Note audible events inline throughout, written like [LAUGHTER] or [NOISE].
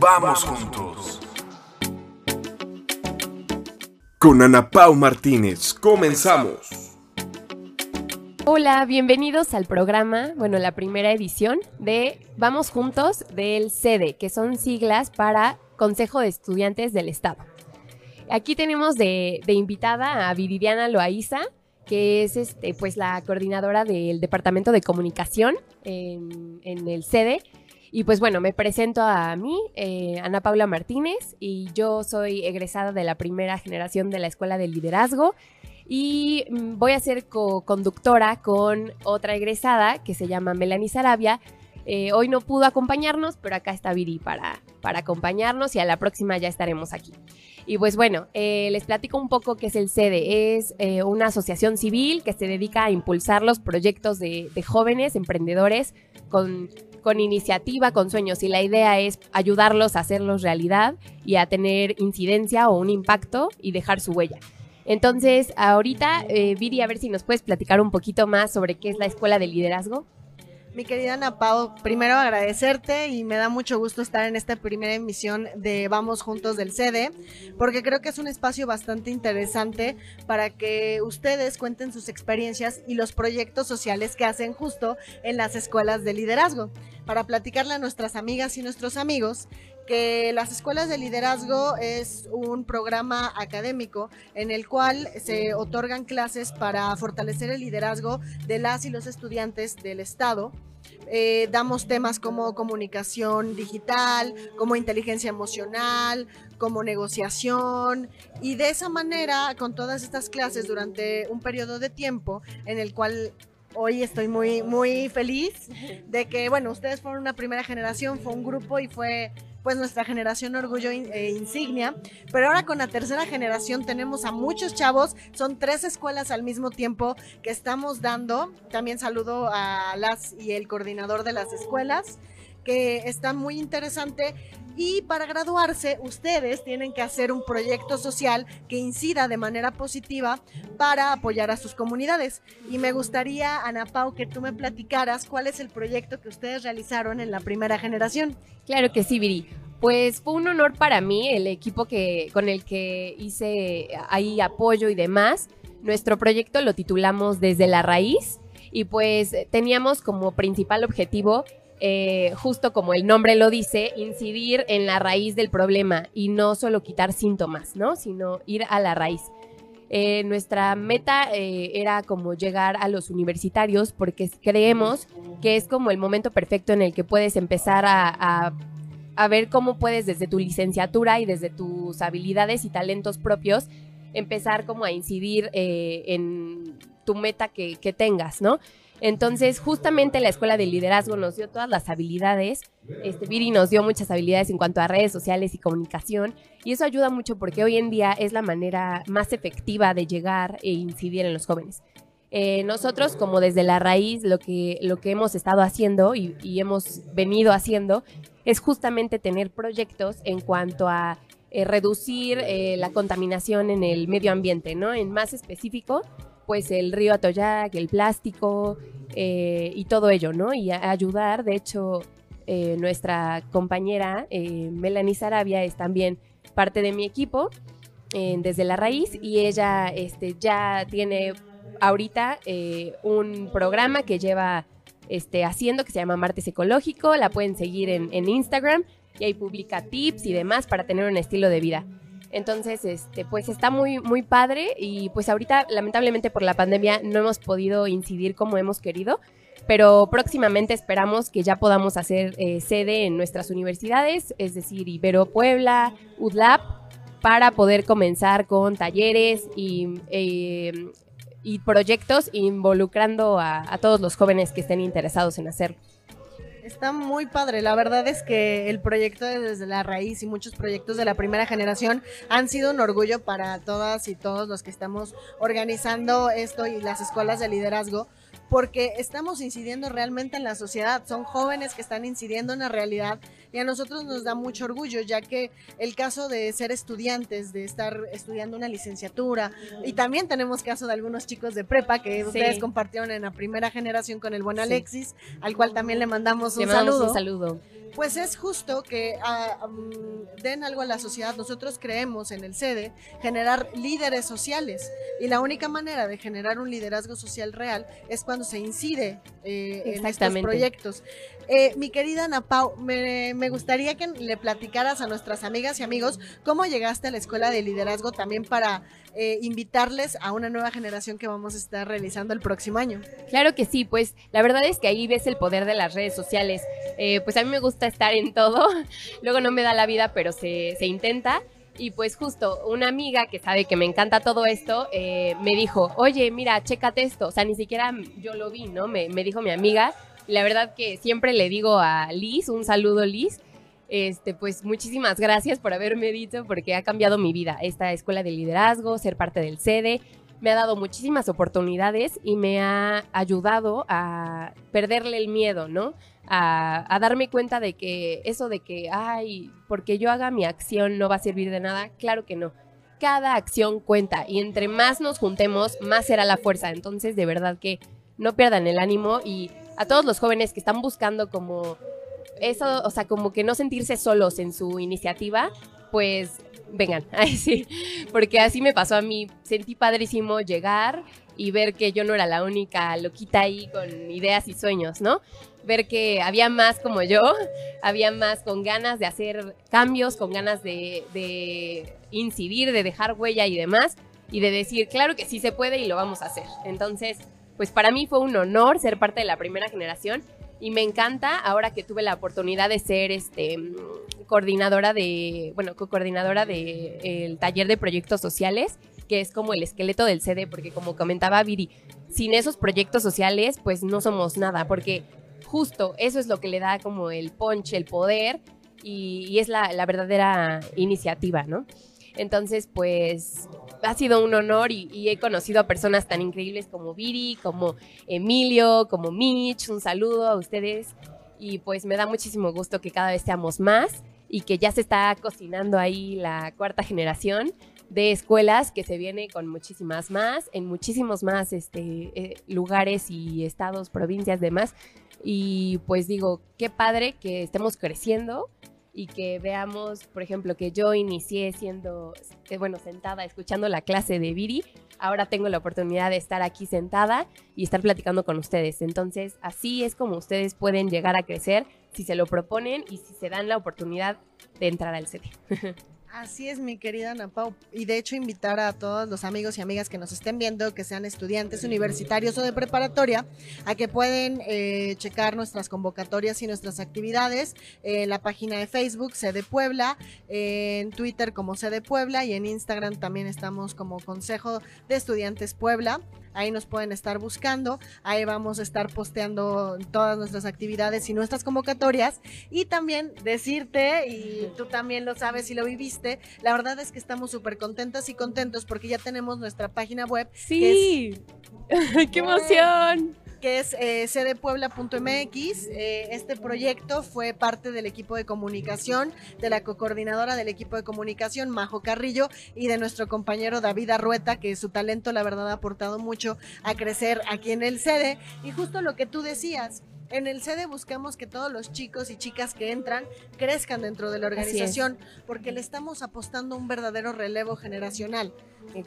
Vamos juntos. Con Ana Pau Martínez, comenzamos. Hola, bienvenidos al programa, bueno, la primera edición de Vamos Juntos del CEDE, que son siglas para Consejo de Estudiantes del Estado. Aquí tenemos de, invitada a Viridiana Loaiza, que es este, pues, la coordinadora del Departamento de Comunicación en, en el CEDE y pues bueno, me presento a mí, eh, Ana Paula Martínez, y yo soy egresada de la primera generación de la Escuela de Liderazgo. Y mm, voy a ser co-conductora con otra egresada que se llama Melanie Sarabia. Eh, hoy no pudo acompañarnos, pero acá está Viri para, para acompañarnos y a la próxima ya estaremos aquí. Y pues bueno, eh, les platico un poco qué es el CEDE. Es una asociación civil que se dedica a impulsar los proyectos de, de jóvenes emprendedores con con iniciativa, con sueños y la idea es ayudarlos a hacerlos realidad y a tener incidencia o un impacto y dejar su huella. Entonces, ahorita, eh, Viri, a ver si nos puedes platicar un poquito más sobre qué es la Escuela de Liderazgo. Mi querida Ana Pau, primero agradecerte y me da mucho gusto estar en esta primera emisión de Vamos Juntos del CD, porque creo que es un espacio bastante interesante para que ustedes cuenten sus experiencias y los proyectos sociales que hacen justo en las escuelas de liderazgo, para platicarle a nuestras amigas y nuestros amigos que las escuelas de liderazgo es un programa académico en el cual se otorgan clases para fortalecer el liderazgo de las y los estudiantes del Estado. Eh, damos temas como comunicación digital, como inteligencia emocional, como negociación. Y de esa manera con todas estas clases durante un periodo de tiempo en el cual hoy estoy muy muy feliz de que bueno ustedes fueron una primera generación fue un grupo y fue pues nuestra generación orgullo e insignia, pero ahora con la tercera generación tenemos a muchos chavos, son tres escuelas al mismo tiempo que estamos dando, también saludo a las y el coordinador de las escuelas, que está muy interesante y para graduarse ustedes tienen que hacer un proyecto social que incida de manera positiva para apoyar a sus comunidades. Y me gustaría, Ana Pau, que tú me platicaras cuál es el proyecto que ustedes realizaron en la primera generación. Claro que sí, Viri. Pues fue un honor para mí, el equipo que, con el que hice ahí apoyo y demás. Nuestro proyecto lo titulamos Desde la Raíz y pues teníamos como principal objetivo eh, justo como el nombre lo dice, incidir en la raíz del problema y no solo quitar síntomas, ¿no? Sino ir a la raíz. Eh, nuestra meta eh, era como llegar a los universitarios porque creemos que es como el momento perfecto en el que puedes empezar a, ver cómo puedes desde tu licenciatura y desde tus habilidades y talentos propios empezar como a incidir en tu meta que tengas, ¿no? Entonces, justamente la escuela de liderazgo nos dio todas las habilidades. Este Viri nos dio muchas habilidades en cuanto a redes sociales y comunicación. Y eso ayuda mucho porque hoy en día es la manera más efectiva de llegar e incidir en los jóvenes. Eh, nosotros, como desde la raíz, lo que, lo que hemos estado haciendo y, hemos venido haciendo es justamente tener proyectos en cuanto a eh, reducir eh, la contaminación en el medio ambiente, ¿no? En más específico, pues el río Atoyac, el plástico eh, y todo ello, ¿no? Y ayudar, de hecho, eh, nuestra compañera eh, Melanie Sarabia es también parte de mi equipo desde la raíz y ella este, ya tiene ahorita un programa que lleva este, haciendo que se llama Martes Ecológico, la pueden seguir en, en Instagram y ahí publica tips y demás para tener un estilo de vida. Entonces, este, pues está muy, muy padre y pues ahorita lamentablemente por la pandemia no hemos podido incidir como hemos querido, pero próximamente esperamos que ya podamos hacer eh, sede en nuestras universidades, es decir, Ibero Puebla, UDLAP, para poder comenzar con talleres y, eh, y proyectos involucrando a, a todos los jóvenes que estén interesados en hacerlo. Está muy padre. La verdad es que el proyecto de Desde la Raíz y muchos proyectos de la primera generación han sido un orgullo para todas y todos los que estamos organizando esto y las escuelas de liderazgo, porque estamos incidiendo realmente en la sociedad. Son jóvenes que están incidiendo en la realidad y a nosotros nos da mucho orgullo, ya que el caso de ser estudiantes, de estar estudiando una licenciatura, y también tenemos caso de algunos chicos de prepa que ustedes compartieron en la primera generación con el buen Alexis, al cual también le mandamos un saludo. saludo. Pues es justo que ah, mm, den algo a la sociedad. Nosotros creemos en el sede generar líderes sociales y la única manera de generar un liderazgo social real es cuando se incide eh, en estos proyectos. Eh, mi querida Ana Pau, me, gustaría que le platicaras a nuestras amigas y amigos cómo llegaste a la escuela de liderazgo también para eh, invitarles a una nueva generación que vamos a estar realizando el próximo año. Claro que sí, pues la verdad es que ahí ves el poder de las redes sociales. Eh, pues a mí me gusta estar en todo, [LAUGHS] luego no me da la vida, pero se, se intenta. Y pues justo una amiga que sabe que me encanta todo esto, eh, me dijo, oye, mira, chécate esto. O sea, ni siquiera yo lo vi, ¿no? Me, me dijo mi amiga. La verdad que siempre le digo a Liz, un saludo Liz, este, pues muchísimas gracias por haberme dicho, porque ha cambiado mi vida. Esta escuela de liderazgo, ser parte del sede, me ha dado muchísimas oportunidades y me ha ayudado a perderle el miedo, ¿no? A, a, darme cuenta de que eso de que, ay, porque yo haga mi acción no va a servir de nada, claro que no. Cada acción cuenta y entre más nos juntemos, más será la fuerza. Entonces, de verdad que no pierdan el ánimo y a todos los jóvenes que están buscando como eso, o sea, como que no sentirse solos en su iniciativa, pues vengan, [LAUGHS] ay sí, porque así me pasó a mí, sentí padrísimo llegar y ver que yo no era la única loquita ahí con ideas y sueños, ¿no? Ver que había más como yo, [LAUGHS] había más con ganas de hacer cambios, con ganas de, de incidir, de dejar huella y demás, y de decir, claro que sí se puede y lo vamos a hacer. Entonces, pues para mí fue un honor ser parte de la primera generación y me encanta ahora que tuve la oportunidad de ser este coordinadora de, bueno, co-coordinadora de el taller de proyectos sociales, que es como el esqueleto del CD, porque como comentaba Viri, sin esos proyectos sociales, pues no somos nada, porque justo eso es lo que le da como el punch, el poder, y, es la verdadera iniciativa, ¿no? Entonces, pues ha sido un honor y, y, he conocido a personas tan increíbles como Viri, como Emilio, como Mitch. Un saludo a ustedes y pues me da muchísimo gusto que cada vez seamos más y que ya se está cocinando ahí la cuarta generación de escuelas que se viene con muchísimas más, en muchísimos más este, eh, lugares y estados, provincias, demás. Y pues digo, qué padre que estemos creciendo y que veamos, por ejemplo, que yo inicié siendo, eh, bueno, sentada, escuchando la clase de Viri, ahora tengo la oportunidad de estar aquí sentada y estar platicando con ustedes. Entonces, así es como ustedes pueden llegar a crecer si se lo proponen y si se dan la oportunidad de entrar al CD. [LAUGHS] Así es, mi querida Ana Pau. Y de hecho, invitar a todos los amigos y amigas que nos estén viendo, que sean estudiantes universitarios o de preparatoria, a que pueden eh, checar nuestras convocatorias y nuestras actividades en la página de Facebook, Sede Puebla, en Twitter como Sede Puebla y en Instagram también estamos como Consejo de Estudiantes Puebla. Ahí nos pueden estar buscando. Ahí vamos a estar posteando todas nuestras actividades y nuestras convocatorias. Y también decirte, y tú también lo sabes y lo viviste, la verdad es que estamos súper contentas y contentos porque ya tenemos nuestra página web. Sí. Es, [LAUGHS] ¡Qué emoción! Que es eh, cdpuebla.mx. Eh, este proyecto fue parte del equipo de comunicación, de la coordinadora del equipo de comunicación, Majo Carrillo, y de nuestro compañero David Arrueta, que su talento, la verdad, ha aportado mucho a crecer aquí en el sede. Y justo lo que tú decías, en el sede buscamos que todos los chicos y chicas que entran crezcan dentro de la organización porque le estamos apostando un verdadero relevo generacional.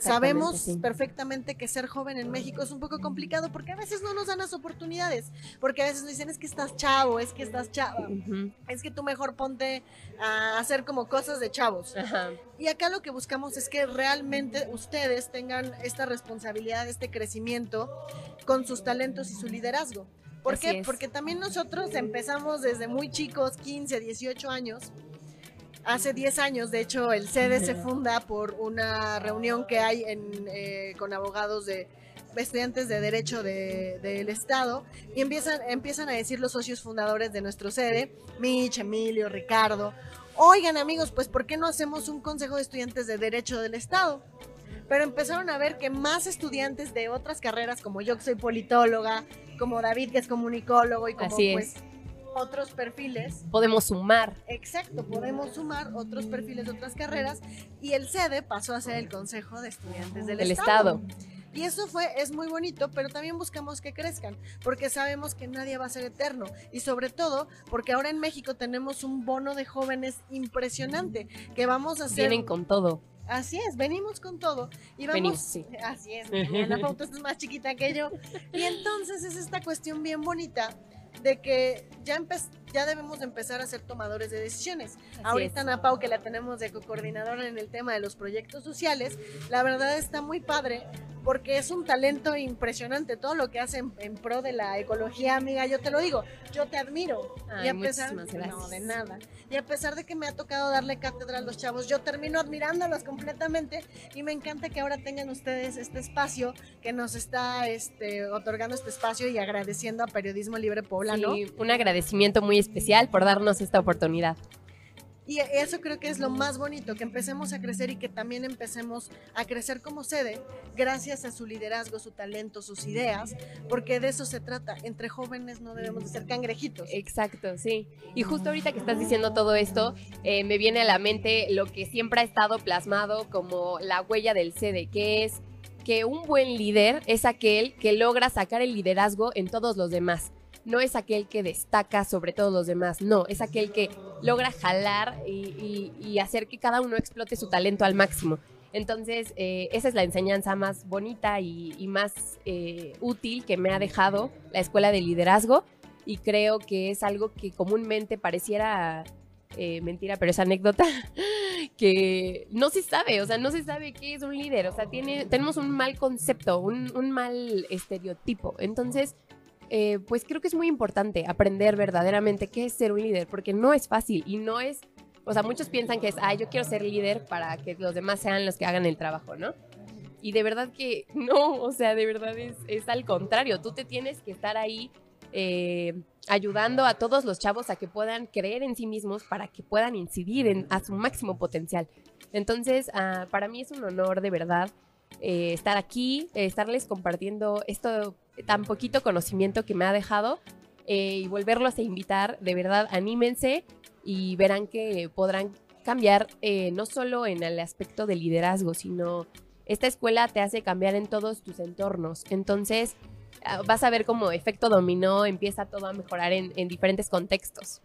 Sabemos sí. perfectamente que ser joven en México es un poco complicado porque a veces no nos dan las oportunidades, porque a veces nos dicen es que estás chavo, es que estás uh -huh. es que tú mejor ponte a hacer como cosas de chavos. Uh -huh. Y acá lo que buscamos es que realmente ustedes tengan esta responsabilidad, este crecimiento con sus talentos y su liderazgo. ¿Por Así qué? Es. Porque también nosotros empezamos desde muy chicos, 15, 18 años. Hace 10 años, de hecho, el CD se funda por una reunión que hay en, eh, con abogados de estudiantes de Derecho del de, de Estado y empiezan, empiezan a decir los socios fundadores de nuestro sede, Mitch, Emilio, Ricardo, oigan amigos, pues ¿por qué no hacemos un consejo de estudiantes de Derecho del Estado? pero empezaron a ver que más estudiantes de otras carreras, como yo que soy politóloga, como David que es comunicólogo y como Así pues otros perfiles. Podemos sumar. Exacto, podemos sumar otros perfiles de otras carreras y el sede pasó a ser el Consejo de Estudiantes del el Estado. Estado. Y eso fue, es muy bonito, pero también buscamos que crezcan, porque sabemos que nadie va a ser eterno. Y sobre todo, porque ahora en México tenemos un bono de jóvenes impresionante, que vamos a hacer... Vienen con todo. Así es, venimos con todo. Y vamos, Venimos, sí. [LAUGHS] Así es, Ana Pauta [LAUGHS] es más chiquita que yo. Y entonces es esta cuestión bien bonita de que ya, empe- ya debemos de empezar a ser tomadores de decisiones. Ahorita es. Ana Pau, que la tenemos de coordinadora en el tema de los proyectos sociales, la verdad está muy padre porque es un talento impresionante. Todo lo que hace en, pro de la ecología, amiga, yo te lo digo, yo te admiro. Ay, y a pesar, no, de nada. Y a pesar de que me ha tocado darle cátedra a los chavos, yo termino admirándolos completamente y me encanta que ahora tengan ustedes este espacio que nos está este, otorgando este espacio y agradeciendo a Periodismo Libre Poblano. Sí, un agradecimiento muy especial por darnos esta oportunidad. Y eso creo que es lo más bonito, que empecemos a crecer y que también empecemos a crecer como sede gracias a su liderazgo, su talento, sus ideas, porque de eso se trata. Entre jóvenes no debemos de ser cangrejitos. Exacto, sí. Y justo ahorita que estás diciendo todo esto, eh, me viene a la mente lo que siempre ha estado plasmado como la huella del CD, que es que un buen líder es aquel que logra sacar el liderazgo en todos los demás. No es aquel que destaca sobre todos los demás, no, es aquel que logra jalar y, hacer que cada uno explote su talento al máximo. Entonces, eh, esa es la enseñanza más bonita y, más eh, útil que me ha dejado la escuela de liderazgo y creo que es algo que comúnmente pareciera eh, mentira, pero es anécdota, [LAUGHS] que no se sabe, o sea, no se sabe qué es un líder, o sea, tiene, tenemos un mal concepto, un mal estereotipo. Entonces, eh, pues creo que es muy importante aprender verdaderamente qué es ser un líder, porque no es fácil y no es, o sea, muchos piensan que es, ay, yo quiero ser líder para que los demás sean los que hagan el trabajo, ¿no? Y de verdad que [LAUGHS] no, o sea, de verdad es, al contrario, tú te tienes que estar ahí eh, ayudando a todos los chavos a que puedan creer en sí mismos para que puedan incidir en, a su máximo potencial. Entonces, ah, para mí es un honor de verdad eh, estar aquí, estarles compartiendo esto tan poquito conocimiento que me ha dejado eh, y volverlos a invitar. De verdad, anímense y verán que podrán cambiar eh, no solo en el aspecto de liderazgo, sino esta escuela te hace cambiar en todos tus entornos. Entonces, ah, vas a ver como efecto dominó empieza todo a mejorar en diferentes contextos.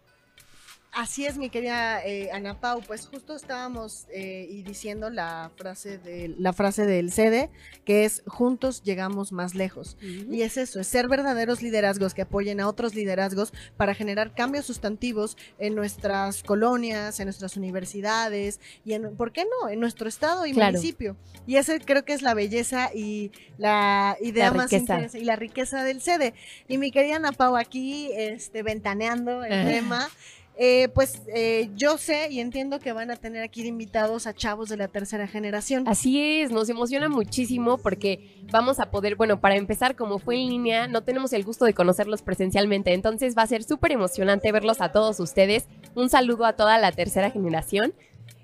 Así es, mi querida eh, Ana Pau, pues justo estábamos eh, y diciendo la frase, de, la frase del CD, que es juntos llegamos más lejos. Y es eso, es ser verdaderos liderazgos que apoyen a otros liderazgos para generar cambios sustantivos en nuestras colonias, en nuestras universidades y en, ¿por qué no?, en nuestro estado y Claro. municipio. Y ese creo que es la belleza y la idea La más interesante y la riqueza del CD. Y mi querida Ana Pau aquí, este, ventaneando el Ajá. tema. Eh, pues eh, yo sé y entiendo que van a tener aquí invitados a chavos de la tercera generación. Así es, nos emociona muchísimo porque vamos a poder, bueno, para empezar, como fue en línea, no tenemos el gusto de conocerlos presencialmente, entonces va a ser súper emocionante verlos a todos ustedes. Un saludo a toda la tercera generación.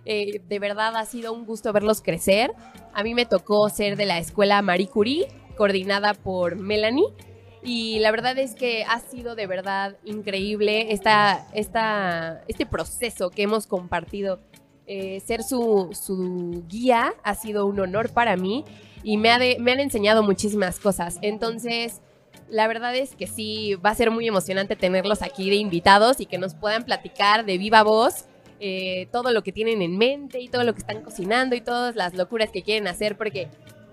Eh, de verdad ha sido un gusto verlos crecer. A mí me tocó ser de la escuela Marie Curie, coordinada por Melanie. Y la verdad es que ha sido de verdad increíble esta, esta, este proceso que hemos compartido eh, ser su, su guía ha sido un honor para mí y me, ha me han enseñado muchísimas cosas. Entonces, la verdad es que sí, va a ser muy emocionante tenerlos aquí de invitados y que nos puedan platicar de viva voz eh, todo lo que tienen en mente y todo lo que están cocinando y todas las locuras que quieren hacer, porque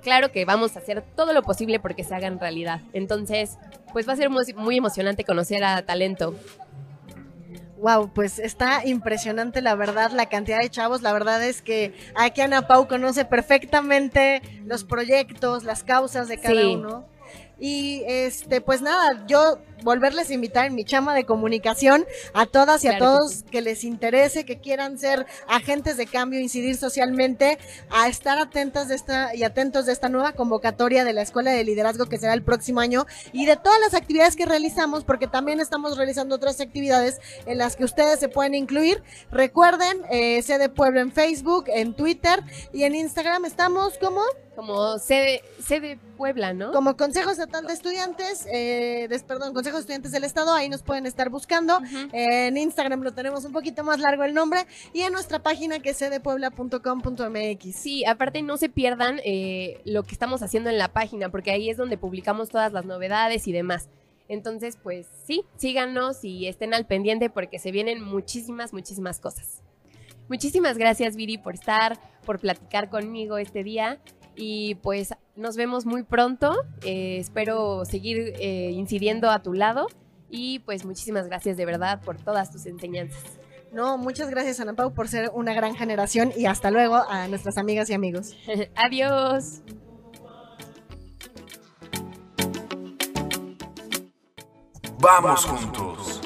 claro que vamos a hacer todo lo posible porque se hagan realidad. Entonces, pues va a ser muy, muy emocionante conocer a Talento. Wow, pues está impresionante la verdad, la cantidad de chavos. La verdad es que aquí Ana Pau conoce perfectamente los proyectos, las causas de cada Sí. uno. Y este, pues nada, yo volverles a invitar en mi chama de comunicación a todas y a Claro que todos que, les interese, que quieran ser agentes de cambio, incidir socialmente, a estar atentas de esta y atentos de esta nueva convocatoria de la Escuela de Liderazgo que será el próximo año y de todas las actividades que realizamos, porque también estamos realizando otras actividades en las que ustedes se pueden incluir. Recuerden, eh, sede Pueblo en Facebook, en Twitter y en Instagram estamos como, Como sede, sede Puebla, ¿no? como Consejo Estatal de Estudiantes, eh, des- perdón, Consejo de Estudiantes del Estado, ahí nos pueden estar buscando. En Instagram lo tenemos un poquito más largo el nombre y en nuestra página que es cdepuebla.com.mx. Sí, aparte no se pierdan eh, lo que estamos haciendo en la página, porque ahí es donde publicamos todas las novedades y demás. Entonces, pues sí, síganos y estén al pendiente porque se vienen muchísimas, muchísimas cosas. Muchísimas gracias, Viri, por estar, por platicar conmigo este día. Y pues nos vemos muy pronto. Eh, espero seguir eh, incidiendo a tu lado. Y pues muchísimas gracias de verdad por todas tus enseñanzas. No, muchas gracias Ana Pau por ser una gran generación y hasta luego a nuestras amigas y amigos. [LAUGHS] Adiós. Vamos juntos.